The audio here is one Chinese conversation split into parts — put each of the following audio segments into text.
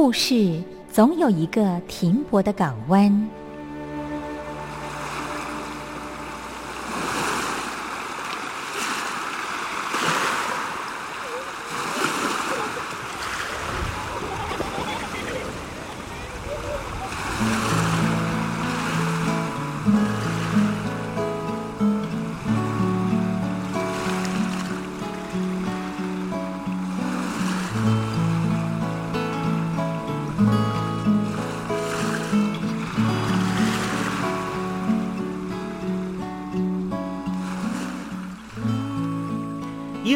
故事总有一个停泊的港湾。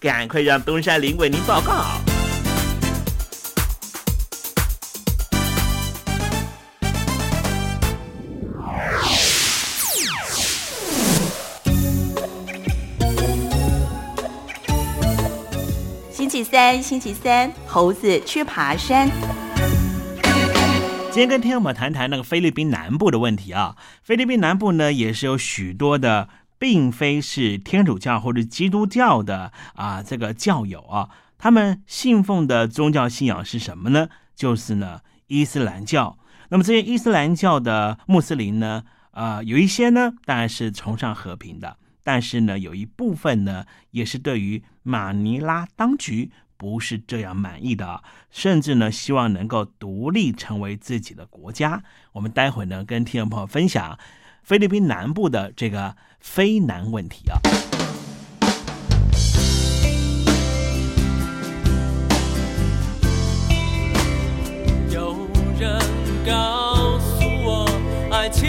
赶快让东山林为您报告。星期三，星期三，猴子去爬山。今天跟听众们谈谈那个菲律宾南部的问题啊。菲律宾南部呢，也是有许多的，并非是天主教或者基督教的啊，这个教友啊，他们信奉的宗教信仰是什么呢？就是呢伊斯兰教。那么这些伊斯兰教的穆斯林呢，啊，有一些呢，当然是崇尚和平的。但是呢，有一部分呢，也是对于马尼拉当局不是这样满意的，甚至呢，希望能够独立成为自己的国家。我们待会呢，跟听众朋友分享菲律宾南部的这个非难问题啊。有人告诉我，爱情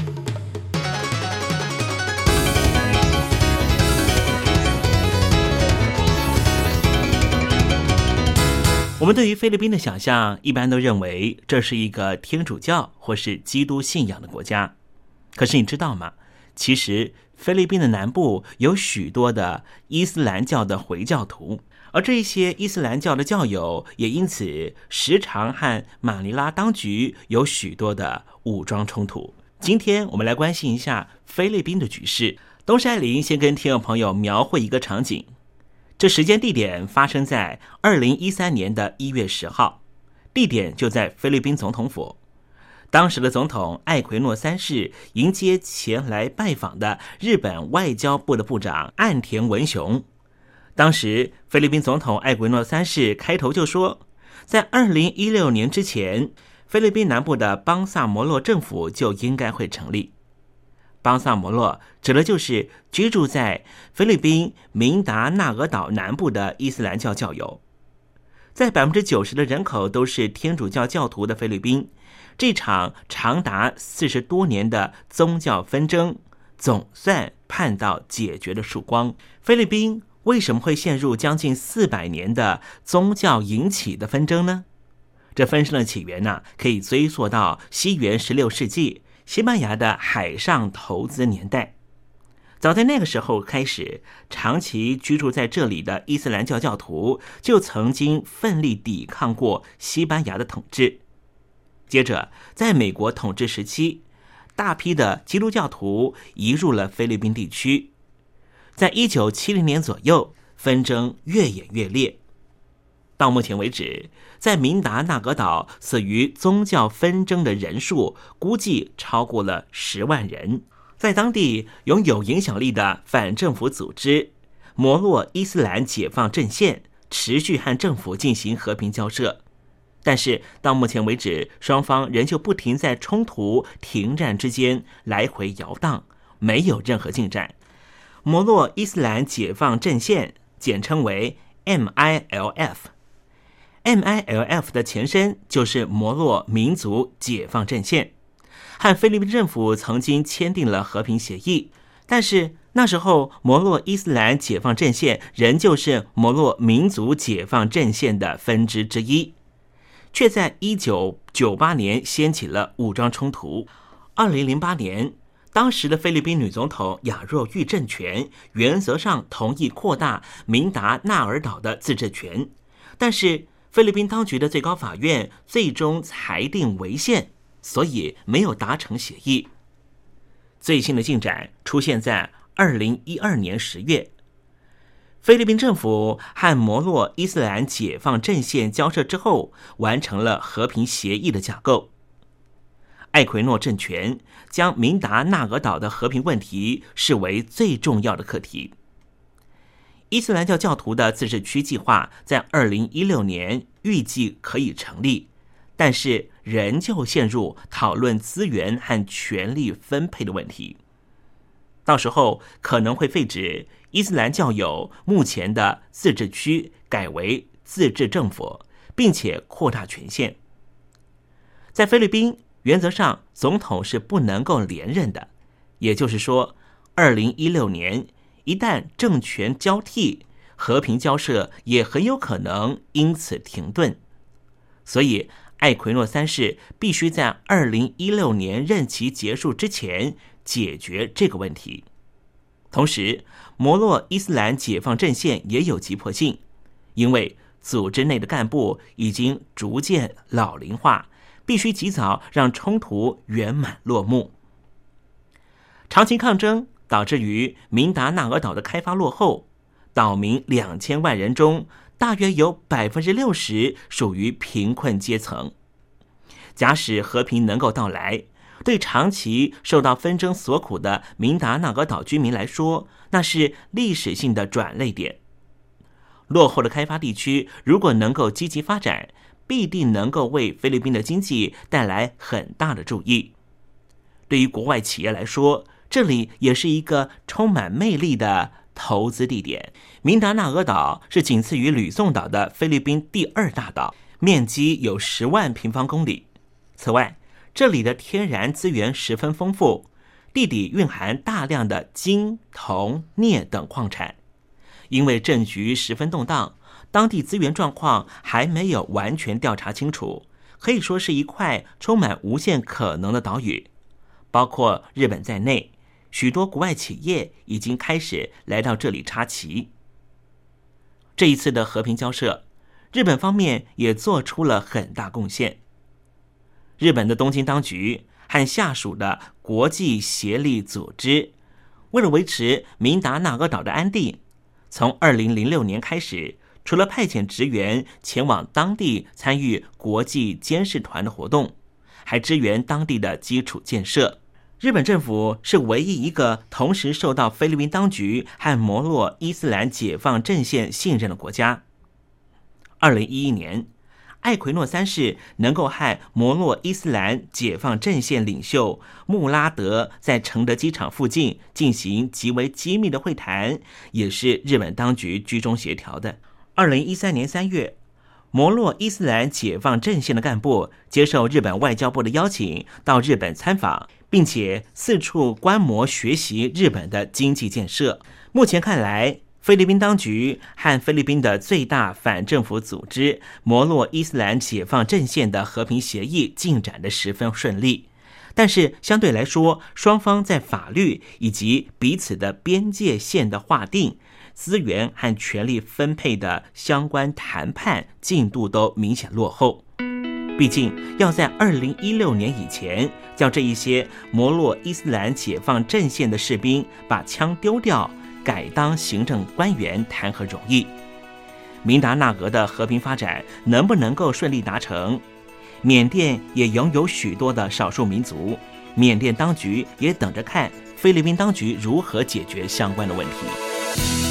我们对于菲律宾的想象，一般都认为这是一个天主教或是基督信仰的国家。可是你知道吗？其实菲律宾的南部有许多的伊斯兰教的回教徒，而这些伊斯兰教的教友也因此时常和马尼拉当局有许多的武装冲突。今天我们来关心一下菲律宾的局势。东山林先跟听众朋友描绘一个场景。这时间地点发生在二零一三年的一月十号，地点就在菲律宾总统府。当时的总统艾奎诺三世迎接前来拜访的日本外交部的部长岸田文雄。当时菲律宾总统艾奎诺三世开头就说，在二零一六年之前，菲律宾南部的邦萨摩洛政府就应该会成立。邦萨摩洛指的就是居住在菲律宾明达纳俄岛南部的伊斯兰教教友，在百分之九十的人口都是天主教教徒的菲律宾，这场长达四十多年的宗教纷争总算盼到解决的曙光。菲律宾为什么会陷入将近四百年的宗教引起的纷争呢？这纷争的起源呢，可以追溯到西元十六世纪。西班牙的海上投资年代，早在那个时候开始，长期居住在这里的伊斯兰教教徒就曾经奋力抵抗过西班牙的统治。接着，在美国统治时期，大批的基督教徒移入了菲律宾地区。在一九七零年左右，纷争越演越烈。到目前为止，在明达纳格岛死于宗教纷争的人数估计超过了十万人。在当地拥有影响力的反政府组织摩洛伊斯兰解放阵线持续和政府进行和平交涉，但是到目前为止，双方仍旧不停在冲突停战之间来回摇荡，没有任何进展。摩洛伊斯兰解放阵线简称为 MILF。MILF 的前身就是摩洛民族解放阵线，和菲律宾政府曾经签订了和平协议，但是那时候摩洛伊斯兰解放阵线仍旧是摩洛民族解放阵线的分支之一，却在一九九八年掀起了武装冲突。二零零八年，当时的菲律宾女总统雅若玉政权原则上同意扩大明达纳尔岛的自治权，但是。菲律宾当局的最高法院最终裁定违宪，所以没有达成协议。最新的进展出现在二零一二年十月，菲律宾政府和摩洛伊斯兰解放阵线交涉之后，完成了和平协议的架构。艾奎诺政权将明达纳俄岛的和平问题视为最重要的课题。伊斯兰教教徒的自治区计划在二零一六年预计可以成立，但是仍旧陷入讨论资源和权力分配的问题。到时候可能会废止伊斯兰教友目前的自治区，改为自治政府，并且扩大权限。在菲律宾，原则上总统是不能够连任的，也就是说，二零一六年。一旦政权交替，和平交涉也很有可能因此停顿。所以，艾奎诺三世必须在二零一六年任期结束之前解决这个问题。同时，摩洛伊斯兰解放阵线也有急迫性，因为组织内的干部已经逐渐老龄化，必须及早让冲突圆满落幕。长期抗争。导致于明达纳俄岛的开发落后，岛民两千万人中，大约有百分之六十属于贫困阶层。假使和平能够到来，对长期受到纷争所苦的明达纳俄岛居民来说，那是历史性的转泪点。落后的开发地区如果能够积极发展，必定能够为菲律宾的经济带来很大的注意。对于国外企业来说，这里也是一个充满魅力的投资地点。明达纳俄岛是仅次于吕宋岛的菲律宾第二大岛，面积有十万平方公里。此外，这里的天然资源十分丰富，地底蕴含大量的金、铜、镍等矿产。因为政局十分动荡，当地资源状况还没有完全调查清楚，可以说是一块充满无限可能的岛屿。包括日本在内，许多国外企业已经开始来到这里插旗。这一次的和平交涉，日本方面也做出了很大贡献。日本的东京当局和下属的国际协力组织，为了维持明达纳俄岛的安定，从二零零六年开始，除了派遣职员前往当地参与国际监视团的活动，还支援当地的基础建设。日本政府是唯一一个同时受到菲律宾当局和摩洛伊斯兰解放阵线信任的国家。二零一一年。艾奎诺三世能够和摩洛伊斯兰解放阵线领袖穆拉德在承德机场附近进行极为机密的会谈，也是日本当局居中协调的。二零一三年三月，摩洛伊斯兰解放阵线的干部接受日本外交部的邀请，到日本参访，并且四处观摩学习日本的经济建设。目前看来。菲律宾当局和菲律宾的最大反政府组织摩洛伊斯兰解放阵线的和平协议进展的十分顺利，但是相对来说，双方在法律以及彼此的边界线的划定、资源和权力分配的相关谈判进度都明显落后。毕竟要在二零一六年以前叫这一些摩洛伊斯兰解放阵线的士兵把枪丢掉。改当行政官员谈何容易？明达纳俄的和平发展能不能够顺利达成？缅甸也拥有许多的少数民族，缅甸当局也等着看菲律宾当局如何解决相关的问题。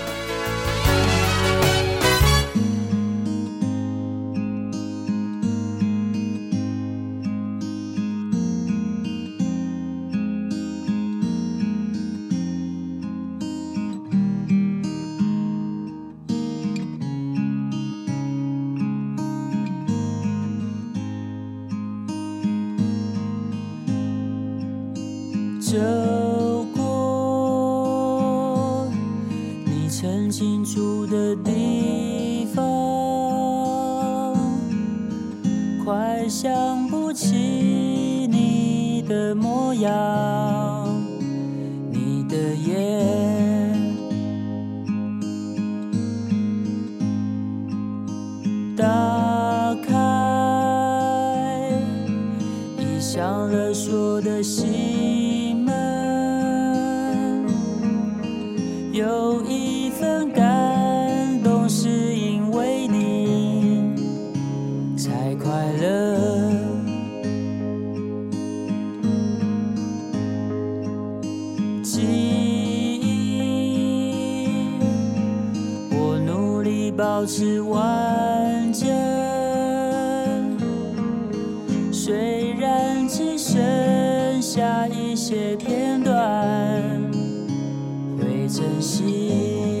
一些片段会珍惜。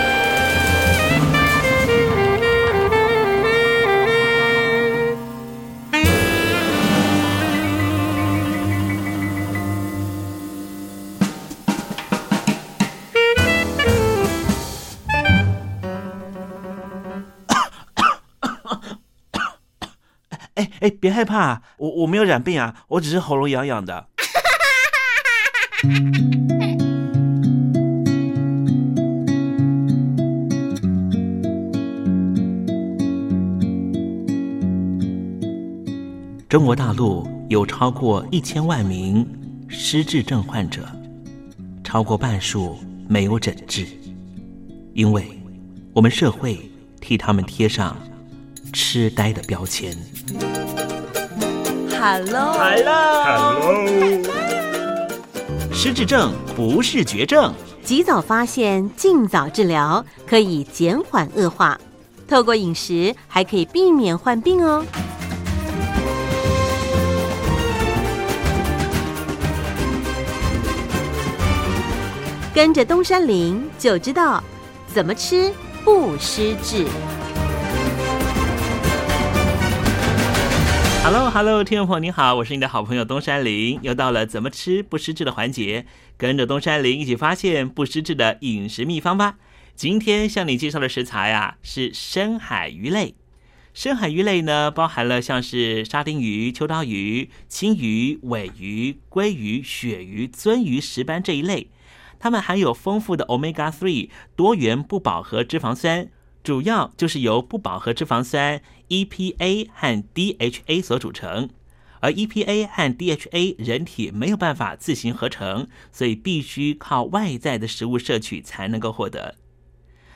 哎，别害怕，我我没有染病啊，我只是喉咙痒痒的。中国大陆有超过一千万名失智症患者，超过半数没有诊治，因为我们社会替他们贴上痴呆的标签。Hello，Hello，Hello，失智症不是绝症，及早发现，尽早治疗，可以减缓恶化。透过饮食，还可以避免患病哦。跟着东山林就知道怎么吃不失智。Hello，Hello，听众朋友您好，我是你的好朋友东山林，又到了怎么吃不失智的环节，跟着东山林一起发现不失智的饮食秘方吧。今天向你介绍的食材呀是深海鱼类，深海鱼类呢包含了像是沙丁鱼、秋刀鱼、青鱼、尾鱼、鲑鱼、鳕鱼、鳟鱼、石斑这一类。它们含有丰富的 omega three 多元不饱和脂肪酸，主要就是由不饱和脂肪酸 EPA 和 DHA 所组成。而 EPA 和 DHA 人体没有办法自行合成，所以必须靠外在的食物摄取才能够获得。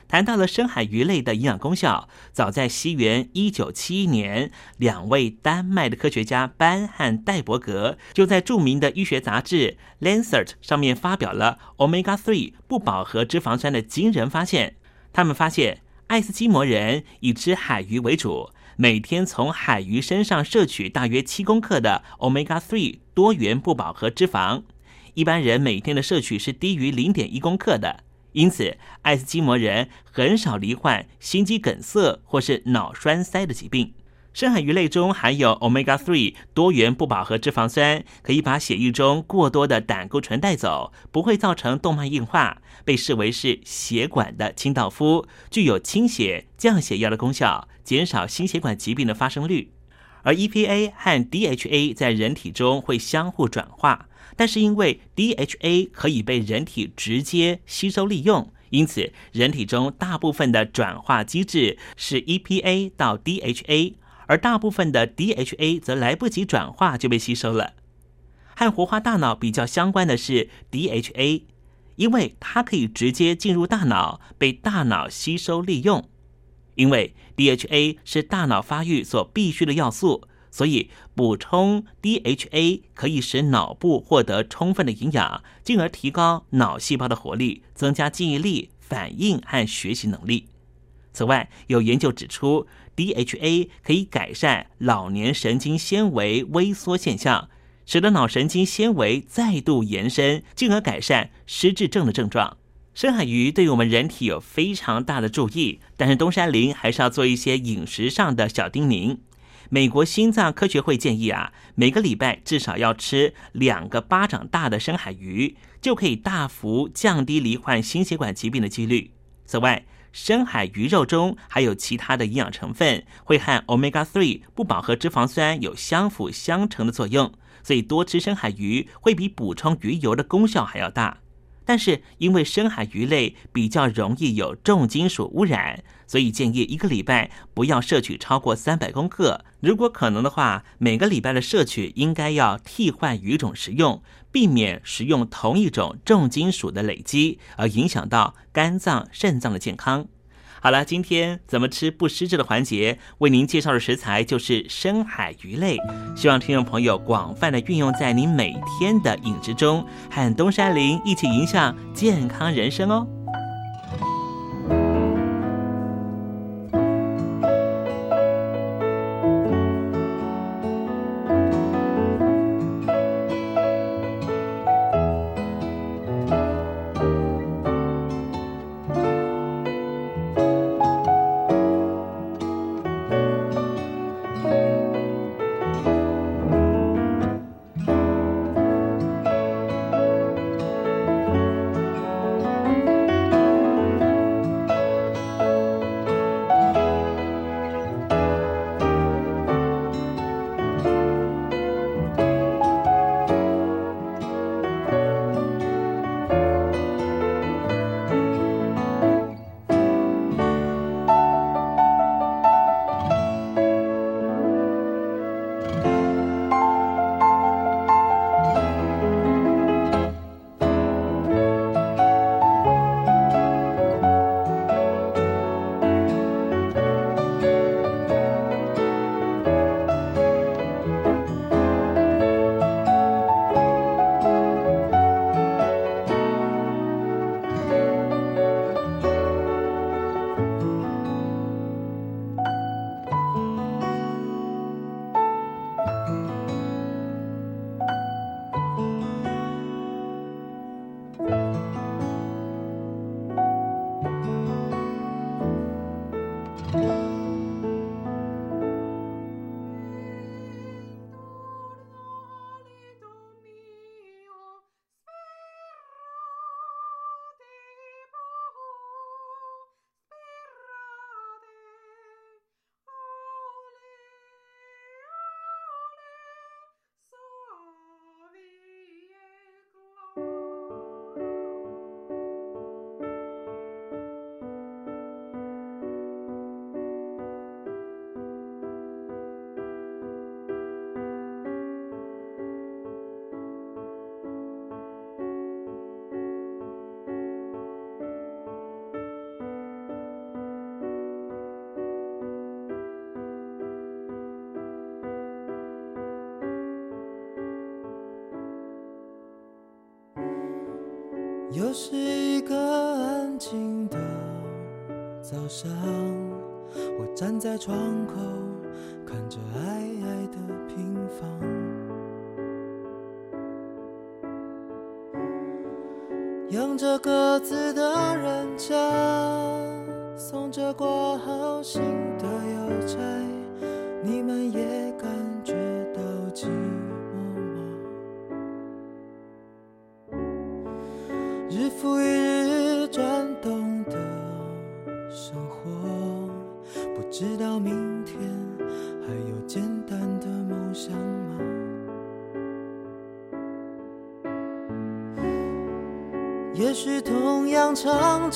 谈到了深海鱼类的营养功效，早在西元一九七一年，两位丹麦的科学家班和戴伯格就在著名的医学杂志《Lancet》上面发表了 Omega 3不饱和脂肪酸的惊人发现。他们发现，爱斯基摩人以吃海鱼为主，每天从海鱼身上摄取大约七公克的 Omega 3多元不饱和脂肪，一般人每天的摄取是低于零点一公克的。因此，爱斯基摩人很少罹患心肌梗塞或是脑栓塞的疾病。深海鱼类中含有 omega three 多元不饱和脂肪酸，可以把血液中过多的胆固醇带走，不会造成动脉硬化，被视为是血管的清道夫，具有清血、降血压的功效，减少心血管疾病的发生率。而 EPA 和 DHA 在人体中会相互转化，但是因为 DHA 可以被人体直接吸收利用，因此人体中大部分的转化机制是 EPA 到 DHA，而大部分的 DHA 则来不及转化就被吸收了。和活化大脑比较相关的是 DHA，因为它可以直接进入大脑，被大脑吸收利用。因为 DHA 是大脑发育所必需的要素，所以补充 DHA 可以使脑部获得充分的营养，进而提高脑细胞的活力，增加记忆力、反应和学习能力。此外，有研究指出，DHA 可以改善老年神经纤维微缩现象，使得脑神经纤维再度延伸，进而改善失智症的症状。深海鱼对于我们人体有非常大的注意，但是东山林还是要做一些饮食上的小叮咛。美国心脏科学会建议啊，每个礼拜至少要吃两个巴掌大的深海鱼，就可以大幅降低罹患心血管疾病的几率。此外，深海鱼肉中还有其他的营养成分，会和 omega three 不饱和脂肪酸有相辅相成的作用，所以多吃深海鱼会比补充鱼油的功效还要大。但是因为深海鱼类比较容易有重金属污染，所以建议一个礼拜不要摄取超过三百公克。如果可能的话，每个礼拜的摄取应该要替换鱼种食用，避免食用同一种重金属的累积，而影响到肝脏、肾脏的健康。好了，今天怎么吃不失智的环节，为您介绍的食材就是深海鱼类，希望听众朋友广泛的运用在您每天的饮食中，和东山林一起影响健康人生哦。是一个安静的早上，我站在窗口，看着矮矮的平房，养着鸽子的人家，送着挂好信的邮差，你你们也感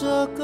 唱着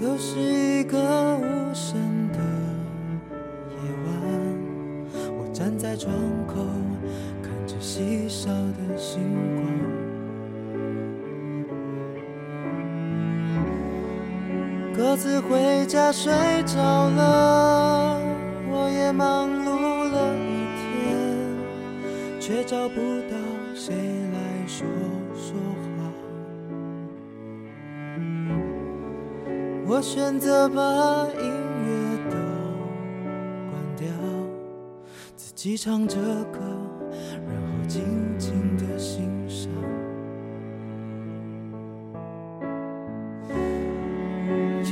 又是一个无声的夜晚，我站在窗口，看着稀少的星光。各自回家睡着了，我也忙碌了一天，却找不到谁来说我选择把音乐都关掉，自己唱着歌，然后静静的欣赏。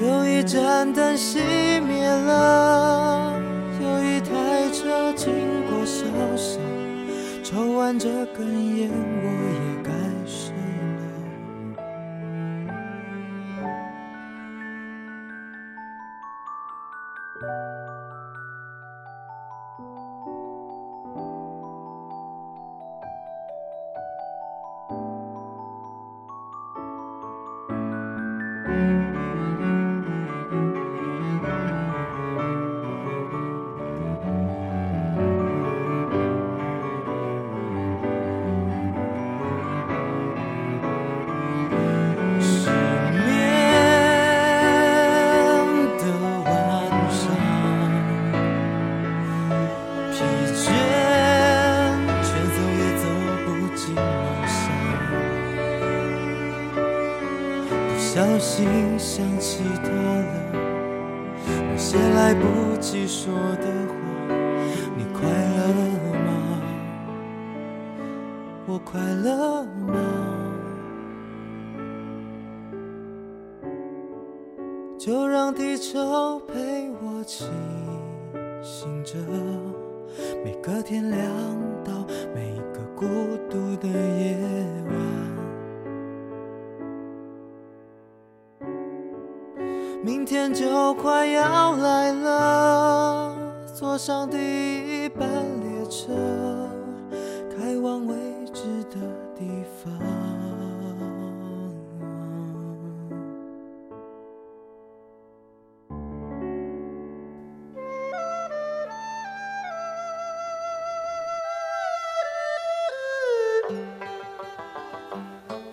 有一盏灯熄灭了，有一台车经过小巷，抽完这根烟，我快乐吗？就让地球陪我清醒着，每个天亮到每个孤独的夜晚。明天就快要来了，坐上第一班列车，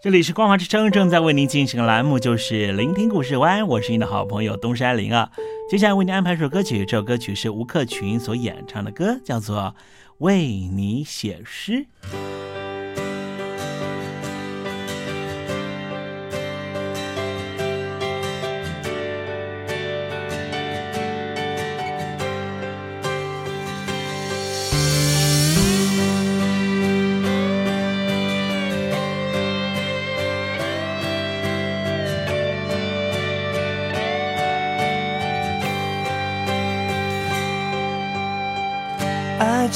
这里是光华之声，正在为您进行的栏目就是聆听故事湾，我是你的好朋友东山林啊。接下来为您安排一首歌曲，这首歌曲是吴克群所演唱的歌，叫做《为你写诗》。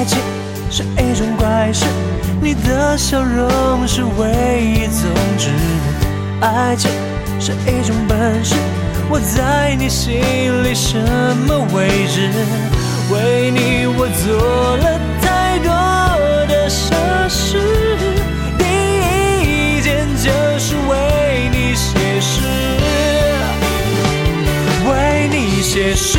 爱情是一种怪事，你的笑容是唯一宗旨。爱情是一种本事，我在你心里什么位置？为你我做了太多的傻事，第一件就是为你写诗，为你写诗，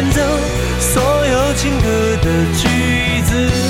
弹奏所有情歌的句子。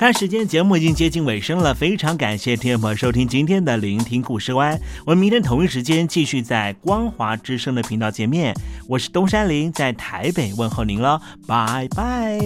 看时间，节目已经接近尾声了，非常感谢听众朋友收听今天的聆听故事湾。我们明天同一时间继续在光华之声的频道见面。我是东山林，在台北问候您了，拜拜。